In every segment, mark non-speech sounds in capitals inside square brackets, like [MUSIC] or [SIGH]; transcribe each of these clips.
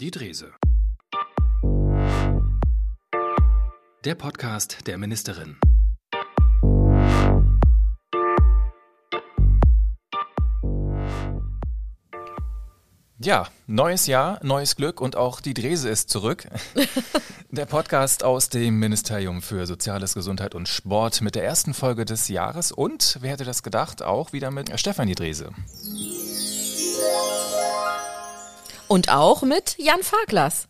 Die Drese. Der Podcast der Ministerin. Ja, neues Jahr, neues Glück und auch die Drese ist zurück. [LAUGHS] Der Podcast aus dem Ministerium für Soziales, Gesundheit und Sport mit der ersten Folge des Jahres und, wer hätte das gedacht, auch wieder mit Stefanie Drese. Und auch mit Jan Farklas.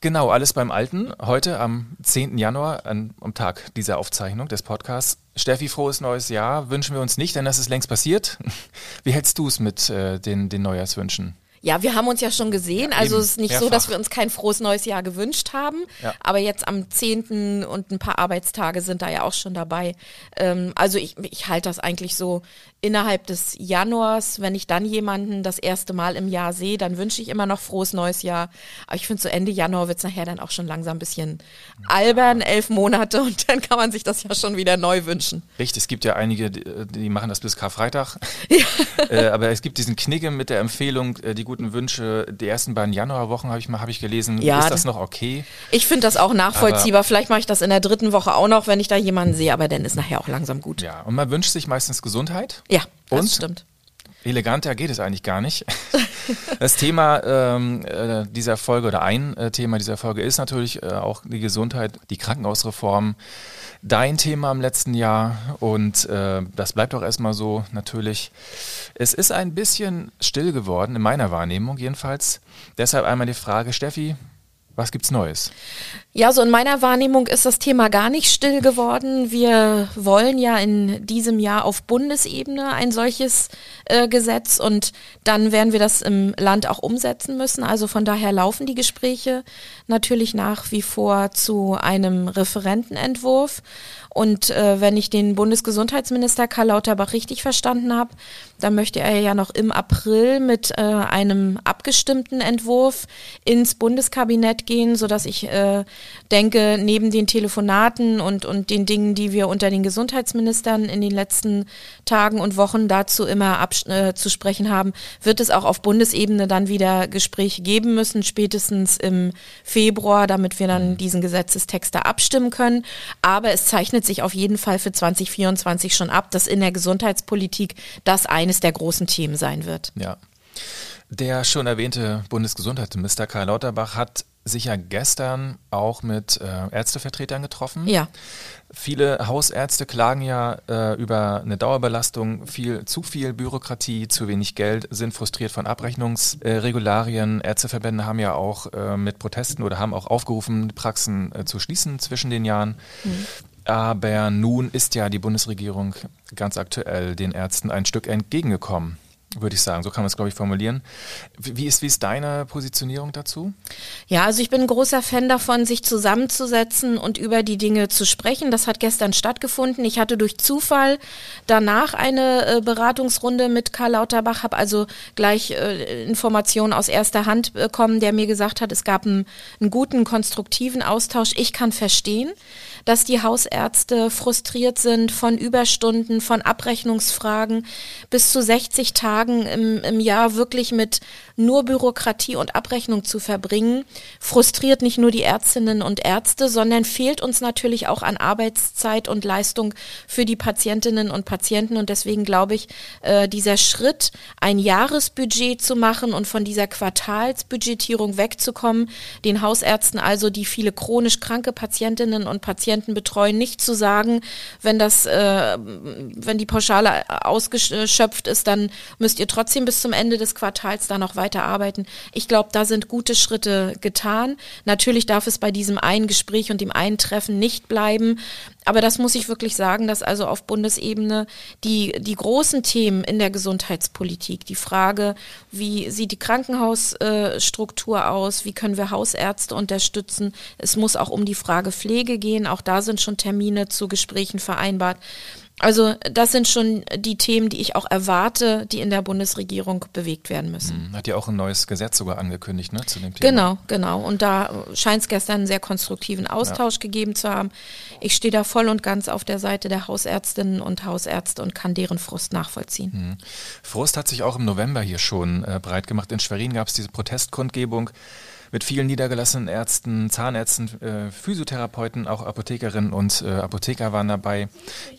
Genau, alles beim Alten. Heute am 10. Januar, an, am Tag dieser Aufzeichnung des Podcasts. Steffi, frohes neues Jahr wünschen wir uns nicht, denn das ist längst passiert. [LAUGHS] Wie hältst du es mit äh, den, den Neujahrswünschen? Ja, wir haben uns ja schon gesehen. Ja, also es ist nicht mehrfach. so, dass wir uns kein frohes neues Jahr gewünscht haben. Ja. Aber jetzt am 10. und ein paar Arbeitstage sind da ja auch schon dabei. Ähm, also ich, ich halte das eigentlich so innerhalb des Januars, wenn ich dann jemanden das erste Mal im Jahr sehe, dann wünsche ich immer noch frohes neues Jahr. Aber ich finde, so Ende Januar wird es nachher dann auch schon langsam ein bisschen albern, elf Monate und dann kann man sich das ja schon wieder neu wünschen. Richtig, es gibt ja einige, die machen das bis Karfreitag. [LAUGHS] Ja. Äh, aber es gibt diesen Knigge mit der Empfehlung, äh, die guten Wünsche, die ersten beiden Januarwochen habe ich mal, habe ich gelesen. Ja, ist das noch okay? Ich finde das auch nachvollziehbar. Aber Vielleicht mache ich das in der dritten Woche auch noch, wenn ich da jemanden sehe, aber dann ist nachher auch langsam gut. Ja, und man wünscht sich meistens Gesundheit. Ja, das und stimmt. Eleganter geht es eigentlich gar nicht. [LAUGHS] Das Thema ähm, äh, dieser Folge oder ein äh, Thema dieser Folge ist natürlich äh, auch die Gesundheit, die Krankenhausreform. Dein Thema im letzten Jahr und äh, das bleibt auch erstmal so natürlich. Es ist ein bisschen still geworden, in meiner Wahrnehmung jedenfalls. Deshalb einmal die Frage, Steffi, was gibt's Neues? Ja, so in meiner Wahrnehmung ist das Thema gar nicht still geworden. Wir wollen ja in diesem Jahr auf Bundesebene ein solches äh, Gesetz und dann werden wir das im Land auch umsetzen müssen. Also von daher laufen die Gespräche natürlich nach wie vor zu einem Referentenentwurf. Und äh, wenn ich den Bundesgesundheitsminister Karl Lauterbach richtig verstanden habe, dann möchte er ja noch im April mit äh, einem abgestimmten Entwurf ins Bundeskabinett gehen, sodass ich äh, denke, neben den Telefonaten und, und den Dingen, die wir unter den Gesundheitsministern in den letzten Tagen und Wochen dazu immer äh, zu sprechen haben, wird es auch auf Bundesebene dann wieder Gespräche geben müssen, spätestens im Februar, damit wir dann diesen Gesetzestext da abstimmen können. Aber es zeichnet zeichnet sich auf jeden Fall für 2024 schon ab, dass in der Gesundheitspolitik das eines der großen Themen sein wird. Ja. Der schon erwähnte Bundesgesundheitsminister Karl Lauterbach hat sich ja gestern auch mit äh, Ärztevertretern getroffen. Ja. Viele Hausärzte klagen ja äh, über eine Dauerbelastung, viel zu viel Bürokratie, zu wenig Geld, sind frustriert von Abrechnungsregularien. Äh, Ärzteverbände haben ja auch äh, mit Protesten oder haben auch aufgerufen, Praxen äh, zu schließen zwischen den Jahren. Mhm. Aber nun ist ja die Bundesregierung ganz aktuell den Ärzten ein Stück entgegengekommen würde ich sagen. So kann man es, glaube ich, formulieren. Wie ist, wie ist deine Positionierung dazu? Ja, also ich bin ein großer Fan davon, sich zusammenzusetzen und über die Dinge zu sprechen. Das hat gestern stattgefunden. Ich hatte durch Zufall danach eine äh, Beratungsrunde mit Karl Lauterbach, habe also gleich äh, Informationen aus erster Hand bekommen, der mir gesagt hat, es gab einen, einen guten, konstruktiven Austausch. Ich kann verstehen, dass die Hausärzte frustriert sind von Überstunden, von Abrechnungsfragen bis zu 60 Tagen im, im Jahr wirklich mit nur Bürokratie und Abrechnung zu verbringen, frustriert nicht nur die Ärztinnen und Ärzte, sondern fehlt uns natürlich auch an Arbeitszeit und Leistung für die Patientinnen und Patienten. Und deswegen glaube ich, äh, dieser Schritt, ein Jahresbudget zu machen und von dieser Quartalsbudgetierung wegzukommen, den Hausärzten also, die viele chronisch kranke Patientinnen und Patienten betreuen, nicht zu sagen, wenn das, äh, wenn die Pauschale ausgeschöpft ist, dann müsst ihr trotzdem bis zum Ende des Quartals da noch weiter weiterarbeiten. Ich glaube, da sind gute Schritte getan. Natürlich darf es bei diesem einen Gespräch und dem einen Treffen nicht bleiben. Aber das muss ich wirklich sagen, dass also auf Bundesebene die, die großen Themen in der Gesundheitspolitik, die Frage, wie sieht die Krankenhausstruktur aus, wie können wir Hausärzte unterstützen, es muss auch um die Frage Pflege gehen, auch da sind schon Termine zu Gesprächen vereinbart. Also das sind schon die Themen, die ich auch erwarte, die in der Bundesregierung bewegt werden müssen. Hm, hat ja auch ein neues Gesetz sogar angekündigt, ne, zu dem Thema. Genau, genau. Und da scheint es gestern einen sehr konstruktiven Austausch ja. gegeben zu haben. Ich stehe da voll und ganz auf der Seite der Hausärztinnen und Hausärzte und kann deren Frust nachvollziehen. Mhm. Frust hat sich auch im November hier schon äh, breit gemacht. In Schwerin gab es diese Protestkundgebung mit vielen niedergelassenen Ärzten, Zahnärzten, äh, Physiotherapeuten, auch Apothekerinnen und äh, Apotheker waren dabei.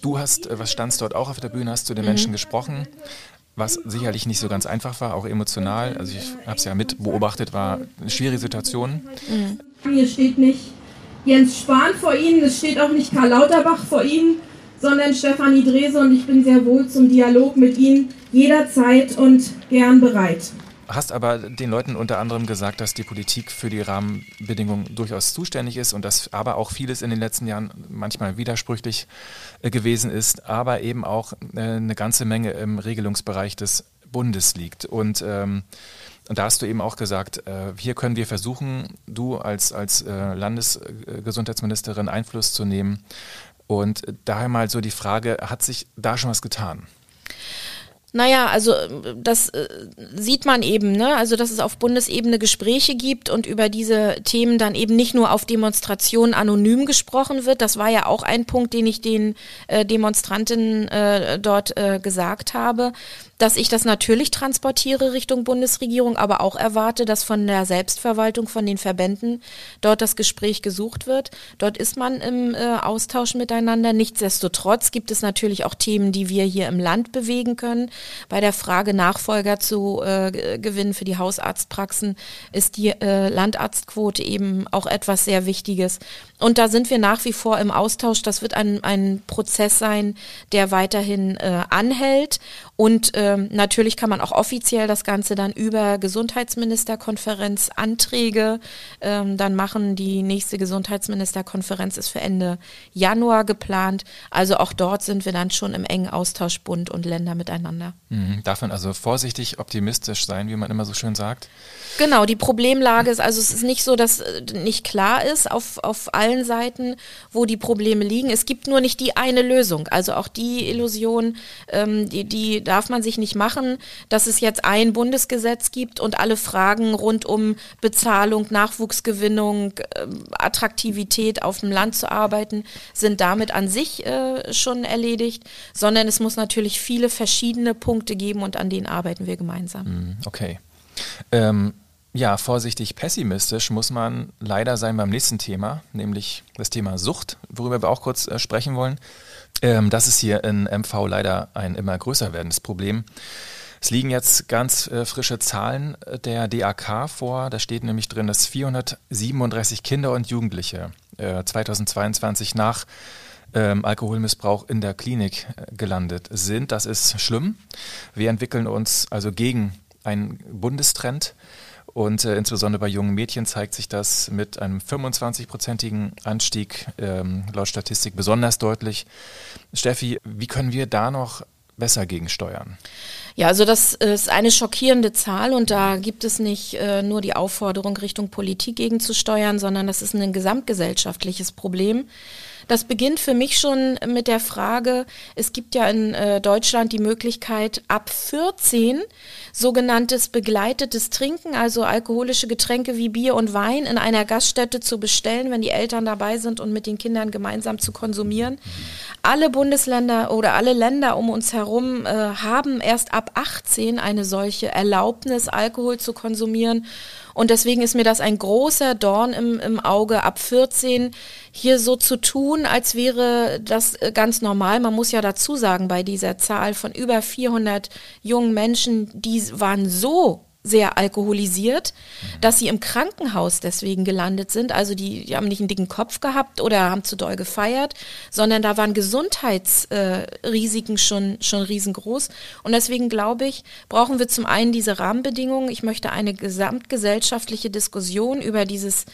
Du hast, äh, was standst dort auch auf der Bühne, hast zu den mhm. Menschen gesprochen was sicherlich nicht so ganz einfach war, auch emotional. Also ich habe es ja mit beobachtet, war eine schwierige Situation. Mhm. Hier steht nicht Jens Spahn vor Ihnen, es steht auch nicht Karl Lauterbach vor Ihnen, sondern Stefanie Drese und ich bin sehr wohl zum Dialog mit Ihnen jederzeit und gern bereit hast aber den Leuten unter anderem gesagt, dass die Politik für die Rahmenbedingungen durchaus zuständig ist und dass aber auch vieles in den letzten Jahren manchmal widersprüchlich äh, gewesen ist, aber eben auch äh, eine ganze Menge im Regelungsbereich des Bundes liegt. Und ähm, da hast du eben auch gesagt, äh, hier können wir versuchen, du als, als äh, Landesgesundheitsministerin Einfluss zu nehmen. Und daher mal so die Frage, hat sich da schon was getan? Naja, also das äh, sieht man eben, ne? Also dass es auf Bundesebene Gespräche gibt und über diese Themen dann eben nicht nur auf Demonstrationen anonym gesprochen wird. Das war ja auch ein Punkt, den ich den äh, Demonstranten äh, dort äh, gesagt habe, dass ich das natürlich transportiere Richtung Bundesregierung, aber auch erwarte, dass von der Selbstverwaltung, von den Verbänden dort das Gespräch gesucht wird. Dort ist man im äh, Austausch miteinander. Nichtsdestotrotz gibt es natürlich auch Themen, die wir hier im Land bewegen können. Bei der Frage Nachfolger zu äh, gewinnen für die Hausarztpraxen ist die äh, Landarztquote eben auch etwas sehr Wichtiges. Und da sind wir nach wie vor im Austausch. Das wird ein, ein Prozess sein, der weiterhin äh, anhält und ähm, natürlich kann man auch offiziell das Ganze dann über Gesundheitsministerkonferenz Anträge ähm, dann machen. Die nächste Gesundheitsministerkonferenz ist für Ende Januar geplant. Also auch dort sind wir dann schon im engen Austausch Bund und Länder miteinander. Mhm, darf man also vorsichtig optimistisch sein, wie man immer so schön sagt? Genau, die Problemlage ist, also es ist nicht so, dass äh, nicht klar ist auf, auf allen Seiten, wo die Probleme liegen. Es gibt nur nicht die eine Lösung. Also auch die Illusion, ähm, die, die darf man sich nicht machen, dass es jetzt ein Bundesgesetz gibt und alle Fragen rund um Bezahlung, Nachwuchsgewinnung, äh, Attraktivität auf dem Land zu arbeiten, sind damit an sich äh, schon erledigt, sondern es muss natürlich viele verschiedene Punkte geben und an denen arbeiten wir gemeinsam. Hm, okay. Ähm, ja, vorsichtig pessimistisch muss man leider sein beim nächsten Thema, nämlich das Thema Sucht, worüber wir auch kurz äh, sprechen wollen. Ähm, das ist hier in MV leider ein immer größer werdendes Problem. Es liegen jetzt ganz äh, frische Zahlen äh, der DAK vor. Da steht nämlich drin, dass 437 Kinder und Jugendliche äh, 2022 nach ähm, Alkoholmissbrauch in der Klinik äh, gelandet sind. Das ist schlimm. Wir entwickeln uns also gegen einen Bundestrend. Und äh, insbesondere bei jungen Mädchen zeigt sich das mit einem 25-prozentigen Anstieg ähm, laut Statistik besonders deutlich. Steffi, wie können wir da noch besser gegensteuern? Ja, also das ist eine schockierende Zahl und da gibt es nicht äh, nur die Aufforderung, Richtung Politik gegenzusteuern, sondern das ist ein gesamtgesellschaftliches Problem. Das beginnt für mich schon mit der Frage, es gibt ja in äh, Deutschland die Möglichkeit, ab 14 sogenanntes begleitetes Trinken, also alkoholische Getränke wie Bier und Wein in einer Gaststätte zu bestellen, wenn die Eltern dabei sind und mit den Kindern gemeinsam zu konsumieren. Alle Bundesländer oder alle Länder um uns herum äh, haben erst ab 18 eine solche Erlaubnis, Alkohol zu konsumieren. Und deswegen ist mir das ein großer Dorn im, im Auge, ab 14 hier so zu tun, als wäre das äh, ganz normal. Man muss ja dazu sagen, bei dieser Zahl von über 400 jungen Menschen, die waren so sehr alkoholisiert, dass sie im Krankenhaus deswegen gelandet sind. Also die, die haben nicht einen dicken Kopf gehabt oder haben zu doll gefeiert, sondern da waren Gesundheitsrisiken äh, schon, schon riesengroß. Und deswegen glaube ich, brauchen wir zum einen diese Rahmenbedingungen. Ich möchte eine gesamtgesellschaftliche Diskussion über dieses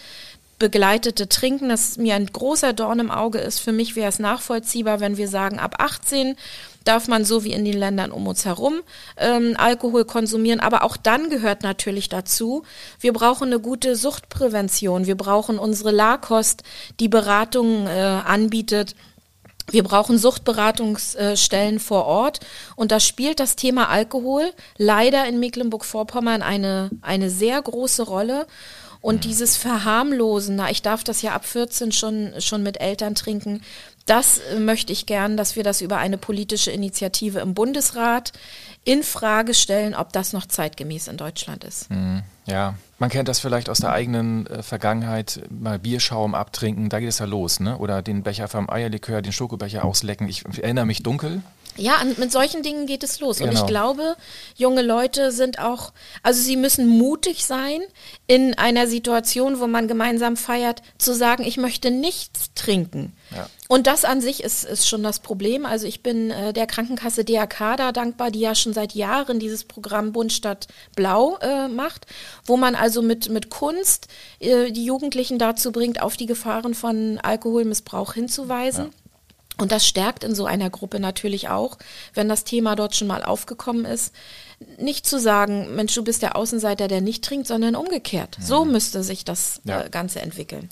begleitete Trinken, das mir ein großer Dorn im Auge ist. Für mich wäre es nachvollziehbar, wenn wir sagen, ab 18 darf man so wie in den Ländern um uns herum ähm, Alkohol konsumieren. Aber auch dann gehört natürlich dazu, wir brauchen eine gute Suchtprävention. Wir brauchen unsere LAKOST, die Beratungen äh, anbietet Wir brauchen Suchtberatungsstellen vor Ort und da spielt das Thema Alkohol leider in Mecklenburg-Vorpommern eine, eine sehr große Rolle. Und dieses Verharmlosen, na, ich darf das ja ab 14 schon, schon mit Eltern trinken, das äh, möchte ich gern, dass wir das über eine politische Initiative im Bundesrat in Frage stellen, ob das noch zeitgemäß in Deutschland ist. Mhm. Ja, man kennt das vielleicht aus der eigenen äh, Vergangenheit, mal Bierschaum abtrinken, da geht es ja los, ne? Oder den Becher vom Eierlikör, den Schokobecher auslecken. Ich erinnere mich dunkel. Ja, an, mit solchen Dingen geht es los. Genau. Und ich glaube, junge Leute sind auch, also sie müssen mutig sein, in einer Situation, wo man gemeinsam feiert, zu sagen, ich möchte nichts trinken. Ja. Und das an sich ist, ist schon das Problem. Also ich bin äh, der Krankenkasse DRK da dankbar, die ja schon seit Jahren dieses Programm Bund statt Blau äh, macht, wo man also mit, mit Kunst äh, die Jugendlichen dazu bringt, auf die Gefahren von Alkoholmissbrauch hinzuweisen. Ja. Und das stärkt in so einer Gruppe natürlich auch, wenn das Thema dort schon mal aufgekommen ist, nicht zu sagen, Mensch, du bist der Außenseiter, der nicht trinkt, sondern umgekehrt. Mhm. So müsste sich das ja. Äh, Ganze entwickeln.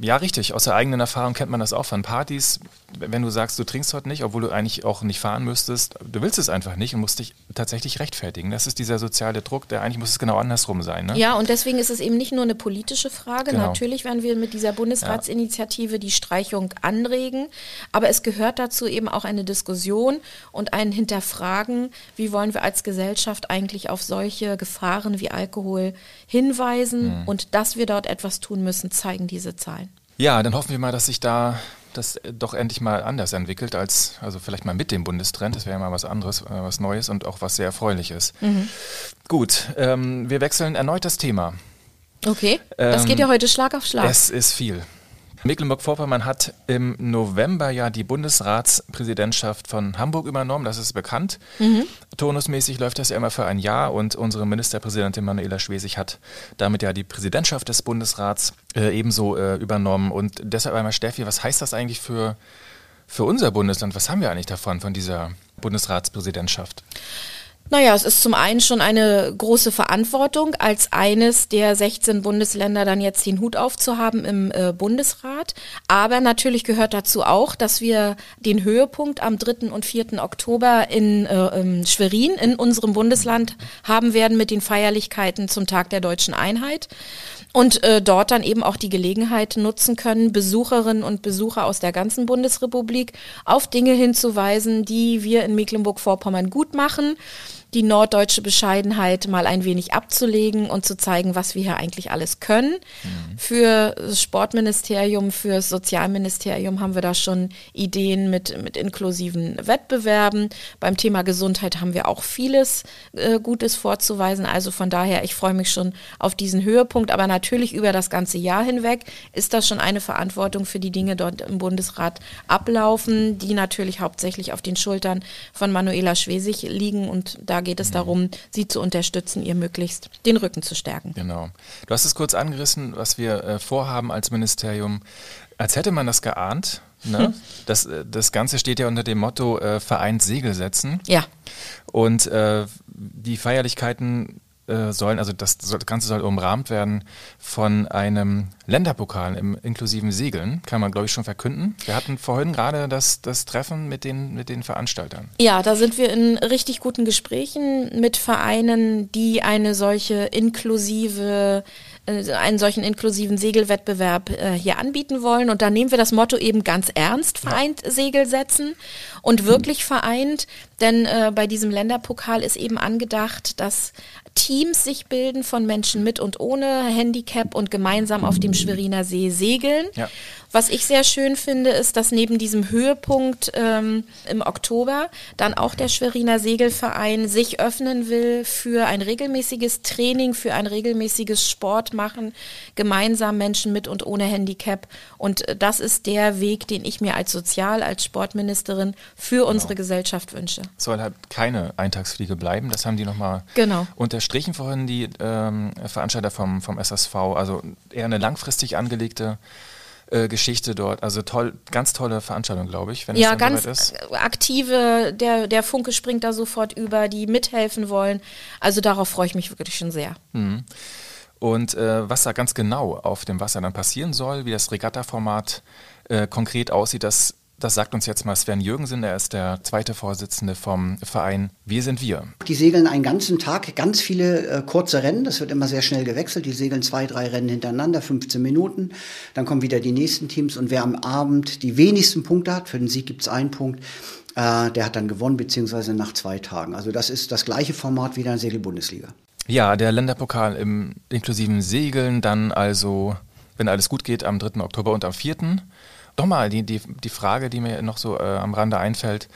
Ja, richtig. Aus der eigenen Erfahrung kennt man das auch von Partys. Wenn du sagst, du trinkst heute nicht, obwohl du eigentlich auch nicht fahren müsstest, du willst es einfach nicht und musst dich tatsächlich rechtfertigen. Das ist dieser soziale Druck, der eigentlich muss es genau andersrum sein. Ne? Ja, und deswegen ist es eben nicht nur eine politische Frage. Genau. Natürlich werden wir mit dieser Bundesratsinitiative ja. die Streichung anregen, aber es gehört dazu eben auch eine Diskussion und ein Hinterfragen, wie wollen wir als Gesellschaft Gesellschaft eigentlich auf solche Gefahren wie Alkohol hinweisen mhm. und dass wir dort etwas tun müssen, zeigen diese Zahlen. Ja, dann hoffen wir mal, dass sich da das doch endlich mal anders entwickelt als, also vielleicht mal mit dem Bundestrend, das wäre ja mal was anderes, äh, was Neues und auch was sehr Erfreuliches. Mhm. Gut, ähm, wir wechseln erneut das Thema. Okay, das ähm, geht ja heute Schlag auf Schlag. Es ist viel. Mecklenburg-Vorpommern hat im November ja die Bundesratspräsidentschaft von Hamburg übernommen, das ist bekannt. Mhm. Turnusmäßig läuft das ja immer für ein Jahr und unsere Ministerpräsidentin Manuela Schwesig hat damit ja die Präsidentschaft des Bundesrats äh, ebenso äh, übernommen. Und deshalb einmal Steffi, was heißt das eigentlich für, für unser Bundesland? Was haben wir eigentlich davon, von dieser Bundesratspräsidentschaft? Naja, es ist zum einen schon eine große Verantwortung, als eines der 16 Bundesländer dann jetzt den Hut aufzuhaben im äh, Bundesrat. Aber natürlich gehört dazu auch, dass wir den Höhepunkt am 3. und 4. Oktober in äh, Schwerin, in unserem Bundesland, haben werden mit den Feierlichkeiten zum Tag der deutschen Einheit und äh, dort dann eben auch die Gelegenheit nutzen können, Besucherinnen und Besucher aus der ganzen Bundesrepublik auf Dinge hinzuweisen, die wir in Mecklenburg-Vorpommern gut machen die norddeutsche Bescheidenheit mal ein wenig abzulegen und zu zeigen, was wir hier eigentlich alles können. Mhm. Für das Sportministerium, für das Sozialministerium haben wir da schon Ideen mit, mit inklusiven Wettbewerben. Beim Thema Gesundheit haben wir auch vieles äh, Gutes vorzuweisen. Also von daher, ich freue mich schon auf diesen Höhepunkt. Aber natürlich über das ganze Jahr hinweg ist das schon eine Verantwortung für die Dinge dort im Bundesrat ablaufen, die natürlich hauptsächlich auf den Schultern von Manuela Schwesig liegen und da geht es mhm. darum, sie zu unterstützen, ihr möglichst den Rücken zu stärken. Genau. Du hast es kurz angerissen, was wir äh, vorhaben als Ministerium. Als hätte man das geahnt. Ne? Hm. Das, äh, das Ganze steht ja unter dem Motto äh, Vereint Segel setzen. Ja. Und äh, die Feierlichkeiten äh, sollen, also das, das Ganze soll umrahmt werden von einem Länderpokal im inklusiven Segeln, kann man glaube ich schon verkünden. Wir hatten vorhin gerade das, das Treffen mit den, mit den Veranstaltern. Ja, da sind wir in richtig guten Gesprächen mit Vereinen, die eine solche inklusive äh, einen solchen inklusiven Segelwettbewerb äh, hier anbieten wollen. Und da nehmen wir das Motto eben ganz ernst, vereint Segel setzen und wirklich vereint, denn äh, bei diesem Länderpokal ist eben angedacht, dass Teams sich bilden von Menschen mit und ohne Handicap und gemeinsam auf dem Schweriner See segeln. Ja. Was ich sehr schön finde, ist, dass neben diesem Höhepunkt ähm, im Oktober dann auch der Schweriner Segelverein sich öffnen will für ein regelmäßiges Training, für ein regelmäßiges Sport machen, gemeinsam Menschen mit und ohne Handicap. Und äh, das ist der Weg, den ich mir als Sozial-, als Sportministerin für genau. unsere Gesellschaft wünsche. Soll halt keine Eintagsfliege bleiben. Das haben die nochmal genau. unterstrichen vorhin, die ähm, Veranstalter vom, vom SSV. Also eher eine langfristig angelegte äh, Geschichte dort. Also toll, ganz tolle Veranstaltung, glaube ich, wenn ja, es ganz ist. aktive, der, der Funke springt da sofort über, die mithelfen wollen. Also darauf freue ich mich wirklich schon sehr. Mhm. Und äh, was da ganz genau auf dem Wasser dann passieren soll, wie das Regatta-Format äh, konkret aussieht, das Das sagt uns jetzt mal Sven Jürgensen, er ist der zweite Vorsitzende vom Verein Wir sind wir. Die segeln einen ganzen Tag, ganz viele äh, kurze Rennen, das wird immer sehr schnell gewechselt. Die segeln zwei, drei Rennen hintereinander, 15 Minuten. Dann kommen wieder die nächsten Teams und wer am Abend die wenigsten Punkte hat, für den Sieg gibt es einen Punkt, äh, der hat dann gewonnen, beziehungsweise nach zwei Tagen. Also das ist das gleiche Format wie in der Segelbundesliga. Ja, der Länderpokal im inklusiven Segeln, dann also, wenn alles gut geht, am 3. Oktober und am 4. Doch mal, die, die, die Frage, die mir noch so äh, am Rande einfällt,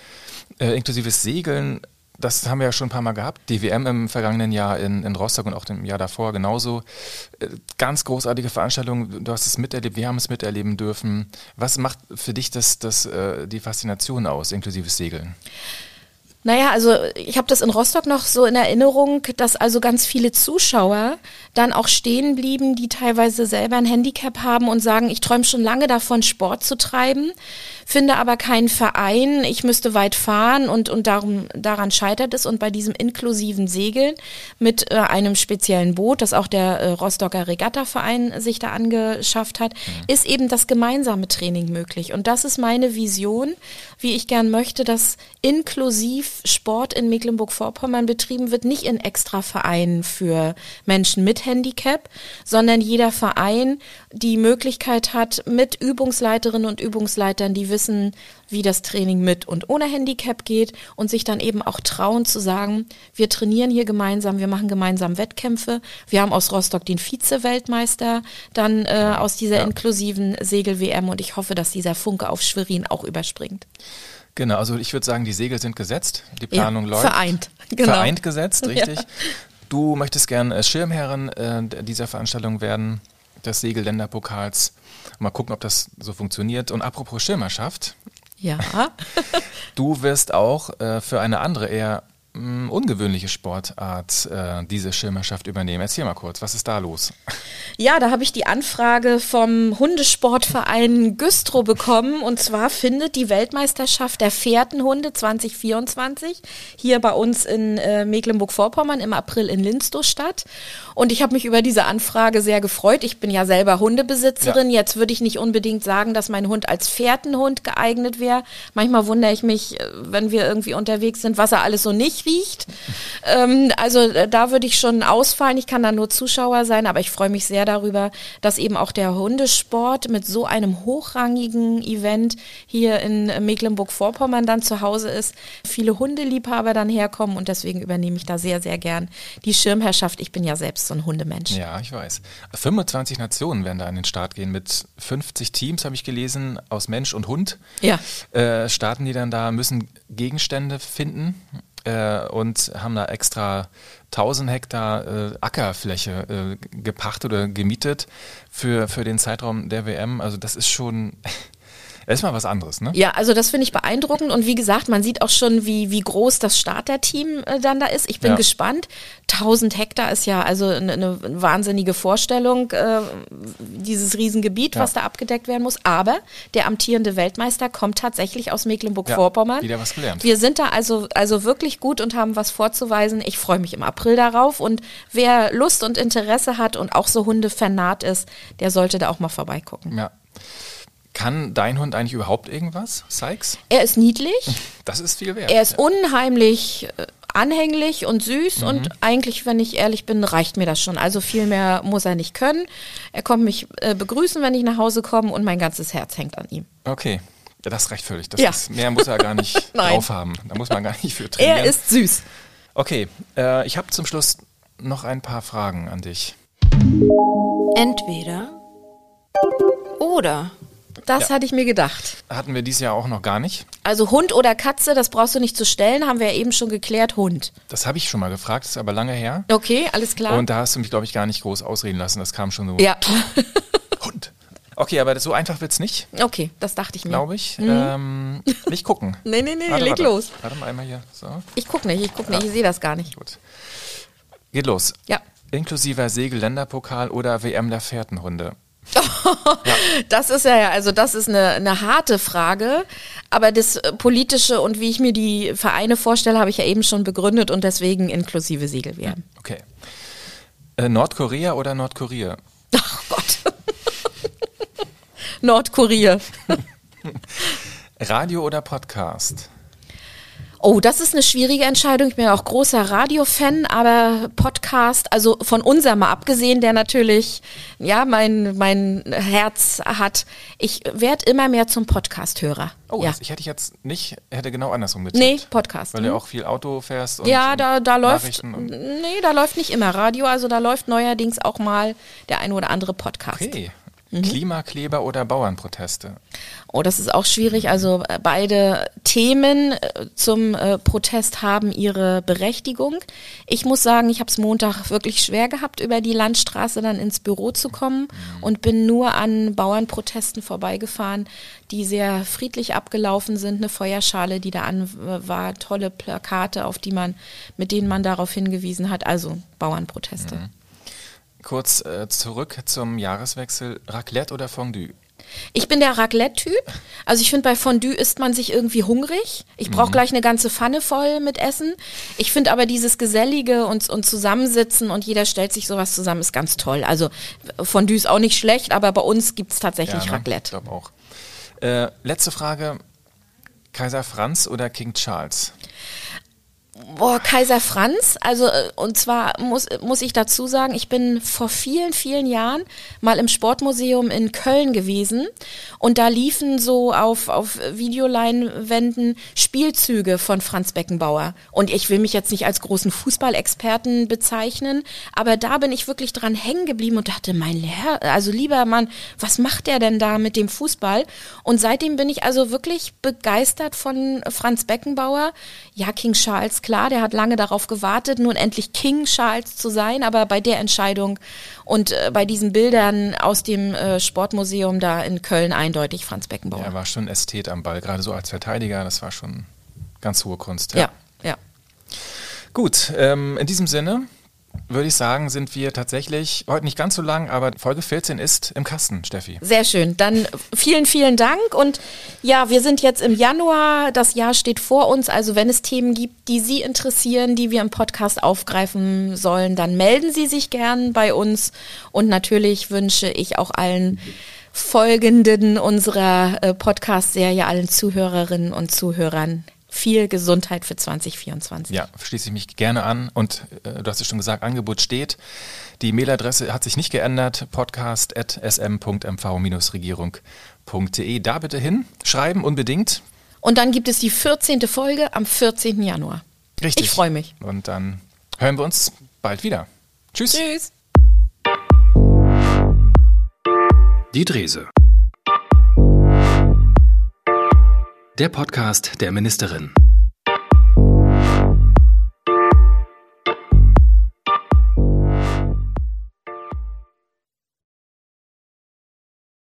äh, inklusives Segeln, das haben wir ja schon ein paar Mal gehabt. Die WM im vergangenen Jahr in, in Rostock und auch im Jahr davor genauso. Äh, ganz großartige Veranstaltung. Du hast es miterlebt, wir haben es miterleben dürfen. Was macht für dich das, das, äh, die Faszination aus, inklusives Segeln? Naja, also ich habe das in Rostock noch so in Erinnerung, dass also ganz viele Zuschauer dann auch stehen blieben, die teilweise selber ein Handicap haben und sagen, ich träume schon lange davon, Sport zu treiben finde aber keinen Verein, ich müsste weit fahren und, und darum, daran scheitert es. Und bei diesem inklusiven Segeln mit äh, einem speziellen Boot, das auch der äh, Rostocker Regattaverein sich da angeschafft hat, mhm. ist eben das gemeinsame Training möglich. Und das ist meine Vision, wie ich gern möchte, dass inklusiv Sport in Mecklenburg-Vorpommern betrieben wird, nicht in extra Vereinen für Menschen mit Handicap, sondern jeder Verein die Möglichkeit hat, mit Übungsleiterinnen und Übungsleitern, die wissen, wie das Training mit und ohne Handicap geht und sich dann eben auch trauen zu sagen, wir trainieren hier gemeinsam, wir machen gemeinsam Wettkämpfe. Wir haben aus Rostock den Vize-Weltmeister dann äh, aus dieser ja. inklusiven Segel-WM und ich hoffe, dass dieser Funke auf Schwerin auch überspringt. Genau, also ich würde sagen, die Segel sind gesetzt, die Planung ja, läuft. Vereint, genau. Vereint gesetzt, richtig. Ja. Du möchtest gern äh, Schirmherrin äh, dieser Veranstaltung werden des Segelländerpokals. Mal gucken, ob das so funktioniert. Und apropos Schirmerschaft. Ja. [LAUGHS] du wirst auch äh, für eine andere eher ungewöhnliche Sportart äh, diese Schirmerschaft übernehmen. Erzähl mal kurz, was ist da los? Ja, da habe ich die Anfrage vom Hundesportverein Güstrow bekommen. Und zwar findet die Weltmeisterschaft der Fährtenhunde 2024 hier bei uns in äh, Mecklenburg-Vorpommern im April in Linstow statt. Und ich habe mich über diese Anfrage sehr gefreut. Ich bin ja selber Hundebesitzerin. Ja. Jetzt würde ich nicht unbedingt sagen, dass mein Hund als Fährtenhund geeignet wäre. Manchmal wundere ich mich, äh, wenn wir irgendwie unterwegs sind, was er alles so nicht riecht. Ähm, also äh, da würde ich schon ausfallen. Ich kann da nur Zuschauer sein, aber ich freue mich sehr darüber, dass eben auch der Hundesport mit so einem hochrangigen Event hier in Mecklenburg-Vorpommern dann zu Hause ist. Viele Hundeliebhaber dann herkommen und deswegen übernehme ich da sehr, sehr gern die Schirmherrschaft. Ich bin ja selbst so ein Hundemensch. Ja, ich weiß. 25 Nationen werden da an den Start gehen mit 50 Teams, habe ich gelesen, aus Mensch und Hund. Ja. Äh, starten die dann da, müssen Gegenstände finden äh, und haben da extra 1000 Hektar äh, Ackerfläche äh, gepachtet oder gemietet für, für den Zeitraum der WM. Also das ist schon Das ist mal was anderes, ne? Ja, also das finde ich beeindruckend und wie gesagt, man sieht auch schon, wie, wie groß das Starterteam äh, dann da ist. Ich bin ja. gespannt. 1000 Hektar ist ja also eine, eine wahnsinnige Vorstellung, äh, dieses Riesengebiet, ja. was da abgedeckt werden muss. Aber der amtierende Weltmeister kommt tatsächlich aus Mecklenburg-Vorpommern. Ja, wieder was gelernt. Wir sind da also, also wirklich gut und haben was vorzuweisen. Ich freue mich im April darauf und wer Lust und Interesse hat und auch so Hunde vernarrt ist, der sollte da auch mal vorbeigucken. Ja. Kann dein Hund eigentlich überhaupt irgendwas, Sykes? Er ist niedlich. Das ist viel wert. Er ist unheimlich äh, anhänglich und süß mhm. und eigentlich, wenn ich ehrlich bin, reicht mir das schon. Also viel mehr muss er nicht können. Er kommt mich äh, begrüßen, wenn ich nach Hause komme und mein ganzes Herz hängt an ihm. Okay. Ja, das reicht völlig. Das ja. ist, mehr muss er gar nicht [LAUGHS] drauf haben. Da muss man gar nicht für trainieren. Er ist süß. Okay, äh, ich habe zum Schluss noch ein paar Fragen an dich. Entweder oder. Das ja. hatte ich mir gedacht. Hatten wir dieses Jahr auch noch gar nicht. Also Hund oder Katze, das brauchst du nicht zu stellen, haben wir ja eben schon geklärt, Hund. Das habe ich schon mal gefragt, ist aber lange her. Okay, alles klar. Und da hast du mich, glaube ich, gar nicht groß ausreden lassen, das kam schon so. Ja. [LAUGHS] Hund. Okay, aber so einfach wird es nicht. Okay, das dachte ich mir. Glaube ich. Mhm. Ähm, nicht gucken. [LAUGHS] nee, nee, nee, warte, leg warte. los. Warte mal einmal hier. So. Ich gucke nicht, ich gucke nicht, ich sehe das gar nicht. Gut. Geht los. Ja. Inklusive Segelländerpokal oder WM der Fährtenhunde. [LAUGHS] Das ist ja, also das ist eine, eine harte Frage, aber das politische und wie ich mir die Vereine vorstelle, habe ich ja eben schon begründet und deswegen inklusive Segelwehren. Okay. Äh, Nordkorea oder Nordkorea? Ach Gott. [LAUGHS] Nordkorea. [LAUGHS] Radio oder Podcast? Oh, das ist eine schwierige Entscheidung. Ich bin ja auch großer Radio-Fan, aber Podcast, also von unserem mal abgesehen, der natürlich, ja, mein, mein Herz hat. Ich werde immer mehr zum Podcast-Hörer. Oh, ja. ich hätte jetzt nicht, hätte genau andersrum getippt. Nee, Podcast. Weil du hm. auch viel Auto fährst und Ja, da, da läuft, nee, da läuft nicht immer Radio, also da läuft neuerdings auch mal der ein oder andere Podcast. Okay. Mhm. Klimakleber oder Bauernproteste? Oh, das ist auch schwierig. Also äh, beide Themen äh, zum äh, Protest haben ihre Berechtigung. Ich muss sagen, ich habe es Montag wirklich schwer gehabt, über die Landstraße dann ins Büro zu kommen und bin nur an Bauernprotesten vorbeigefahren, die sehr friedlich abgelaufen sind. Eine Feuerschale, die da an war, tolle Plakate, auf die man, mit denen man darauf hingewiesen hat. Also Bauernproteste. Kurz äh, zurück zum Jahreswechsel. Raclette oder Fondue? Ich bin der Raclette-Typ. Also ich finde, bei Fondue isst man sich irgendwie hungrig. Ich brauche gleich eine ganze Pfanne voll mit Essen. Ich finde aber dieses Gesellige und, und Zusammensitzen und jeder stellt sich sowas zusammen, ist ganz toll. Also Fondue ist auch nicht schlecht, aber bei uns gibt's tatsächlich ne? Ich Raclette. glaube auch. Äh, letzte Frage. Kaiser Franz oder King Charles? Boah, Kaiser Franz, also äh, und zwar muss, muss ich dazu sagen, ich bin vor vielen, vielen Jahren mal im Sportmuseum in Köln gewesen und da liefen so auf, auf Videoleinwänden Spielzüge von Franz Beckenbauer. Und ich will mich jetzt nicht als großen Fußballexperten bezeichnen, aber da bin ich wirklich dran hängen geblieben und dachte, mein Herr, also lieber Mann, was macht der denn da mit dem Fußball? Und seitdem bin ich also wirklich begeistert von Franz Beckenbauer. Ja, King Charles, klar, der hat lange darauf gewartet, nun endlich King Charles zu sein, aber bei der Entscheidung und äh, bei diesen Bildern aus dem äh, Sportmuseum da in Köln eindeutig Franz Beckenbauer. Er war schon Ästhet am Ball, gerade so als Verteidiger. Das war schon ganz hohe Kunst. ja. ja. Gut, ähm, in diesem Sinne würde ich sagen, sind wir tatsächlich heute nicht ganz so lang, aber Folge 14 ist im Kasten, Steffi. Sehr schön. Dann vielen, vielen Dank. Und ja, wir sind jetzt im Januar. Das Jahr steht vor uns. Also wenn es Themen gibt, die Sie interessieren, die wir im Podcast aufgreifen sollen, dann melden Sie sich gern bei uns. Und natürlich wünsche ich auch allen Folgenden unserer äh, Podcast-Serie, allen Zuhörerinnen und Zuhörern viel Gesundheit für 2024. Ja, schließe ich mich gerne an. Und äh, du hast es schon gesagt, Angebot steht. Die Mailadresse hat sich nicht geändert, podcast.sm.mv-regierung.de. Da bitte hin, schreiben unbedingt. Und dann gibt es die 14. Folge am 14. Januar. Richtig. Ich freue mich. Und dann hören wir uns bald wieder. Tschüss. Tschüss. Die Drese. Der Podcast der Ministerin.